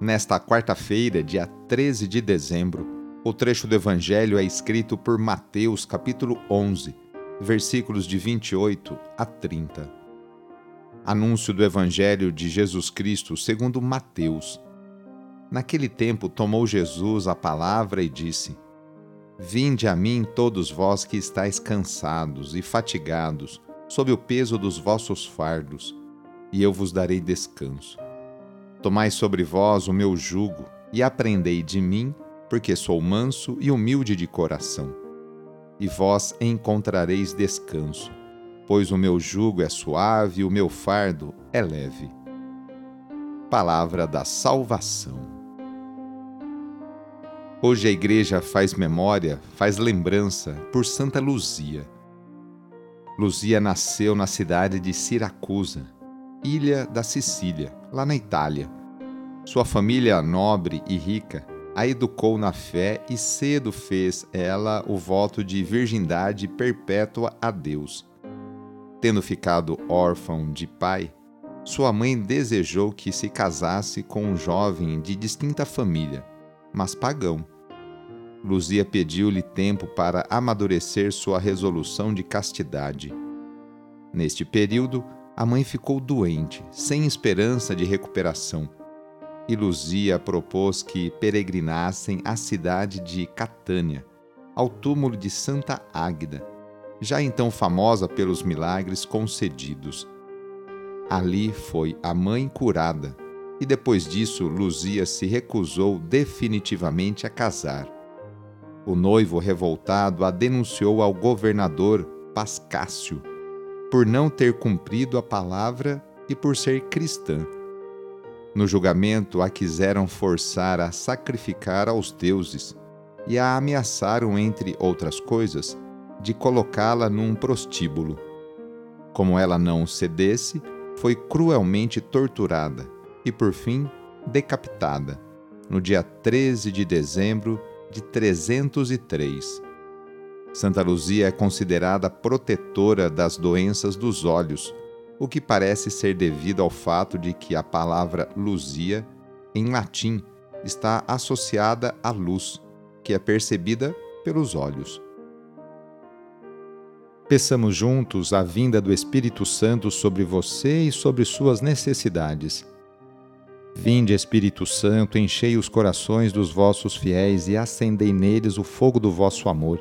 Nesta quarta-feira, dia 13 de dezembro, o trecho do Evangelho é escrito por Mateus, capítulo 11 versículos de 28 a 30. Anúncio do Evangelho de Jesus Cristo segundo Mateus. Naquele tempo tomou Jesus a palavra e disse: Vinde a mim todos vós que estáis cansados e fatigados, sob o peso dos vossos fardos, e eu vos darei descanso. Tomai sobre vós o meu jugo e aprendei de mim, porque sou manso e humilde de coração e vós encontrareis descanso, pois o meu jugo é suave e o meu fardo é leve. Palavra da Salvação. Hoje a Igreja faz memória, faz lembrança por Santa Luzia. Luzia nasceu na cidade de Siracusa, ilha da Sicília, lá na Itália. Sua família nobre e rica a educou na fé e cedo fez ela o voto de virgindade perpétua a Deus. Tendo ficado órfão de pai, sua mãe desejou que se casasse com um jovem de distinta família, mas pagão. Luzia pediu-lhe tempo para amadurecer sua resolução de castidade. Neste período, a mãe ficou doente, sem esperança de recuperação e Luzia propôs que peregrinassem à cidade de Catânia, ao túmulo de Santa Águida, já então famosa pelos milagres concedidos. Ali foi a mãe curada, e depois disso Luzia se recusou definitivamente a casar. O noivo revoltado a denunciou ao governador Pascácio por não ter cumprido a palavra e por ser cristã. No julgamento, a quiseram forçar a sacrificar aos deuses e a ameaçaram, entre outras coisas, de colocá-la num prostíbulo. Como ela não cedesse, foi cruelmente torturada e, por fim, decapitada, no dia 13 de dezembro de 303. Santa Luzia é considerada protetora das doenças dos olhos o que parece ser devido ao fato de que a palavra luzia, em latim, está associada à luz, que é percebida pelos olhos. Peçamos juntos a vinda do Espírito Santo sobre você e sobre suas necessidades. Vinde, Espírito Santo, enchei os corações dos vossos fiéis e acendei neles o fogo do vosso amor.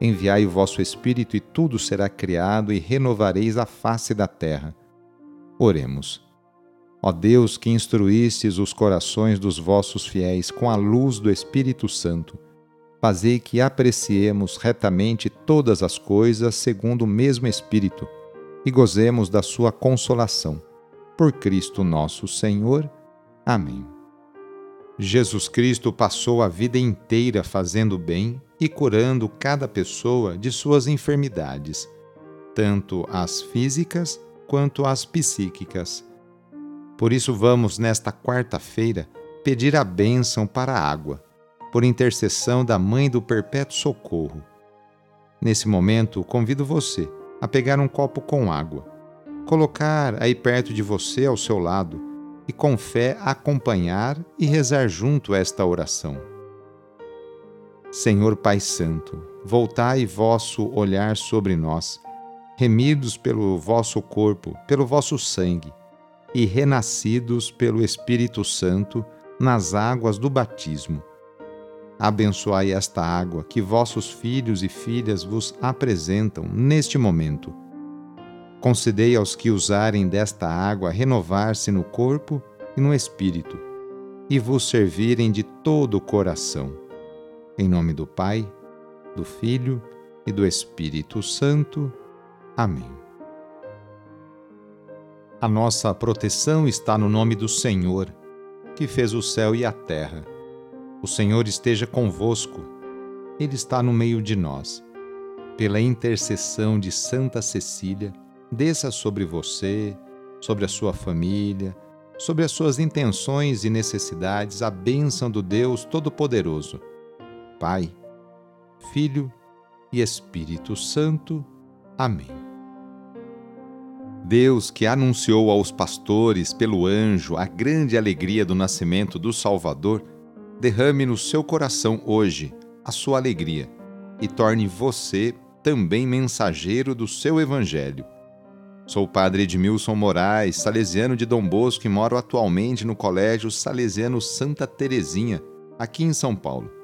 Enviai o vosso Espírito e tudo será criado e renovareis a face da terra. Oremos. Ó Deus, que instruístes os corações dos vossos fiéis com a luz do Espírito Santo, fazei que apreciemos retamente todas as coisas segundo o mesmo Espírito e gozemos da sua consolação. Por Cristo nosso Senhor. Amém. Jesus Cristo passou a vida inteira fazendo bem e curando cada pessoa de suas enfermidades, tanto as físicas quanto as psíquicas. Por isso, vamos, nesta quarta-feira, pedir a bênção para a água, por intercessão da Mãe do Perpétuo Socorro. Nesse momento, convido você a pegar um copo com água, colocar aí perto de você ao seu lado e com fé acompanhar e rezar junto esta oração. Senhor Pai Santo, voltai vosso olhar sobre nós, remidos pelo vosso corpo, pelo vosso sangue, e renascidos pelo Espírito Santo nas águas do batismo. Abençoai esta água que vossos filhos e filhas vos apresentam neste momento. Concedei aos que usarem desta água renovar-se no corpo e no espírito, e vos servirem de todo o coração. Em nome do Pai, do Filho e do Espírito Santo. Amém. A nossa proteção está no nome do Senhor, que fez o céu e a terra. O Senhor esteja convosco, Ele está no meio de nós. Pela intercessão de Santa Cecília, desça sobre você, sobre a sua família, sobre as suas intenções e necessidades a bênção do Deus Todo-Poderoso. Pai, Filho e Espírito Santo. Amém. Deus, que anunciou aos pastores pelo anjo a grande alegria do nascimento do Salvador, derrame no seu coração hoje a sua alegria e torne você também mensageiro do seu Evangelho. Sou o padre Edmilson Moraes, salesiano de Dom Bosco e moro atualmente no Colégio Salesiano Santa Terezinha, aqui em São Paulo.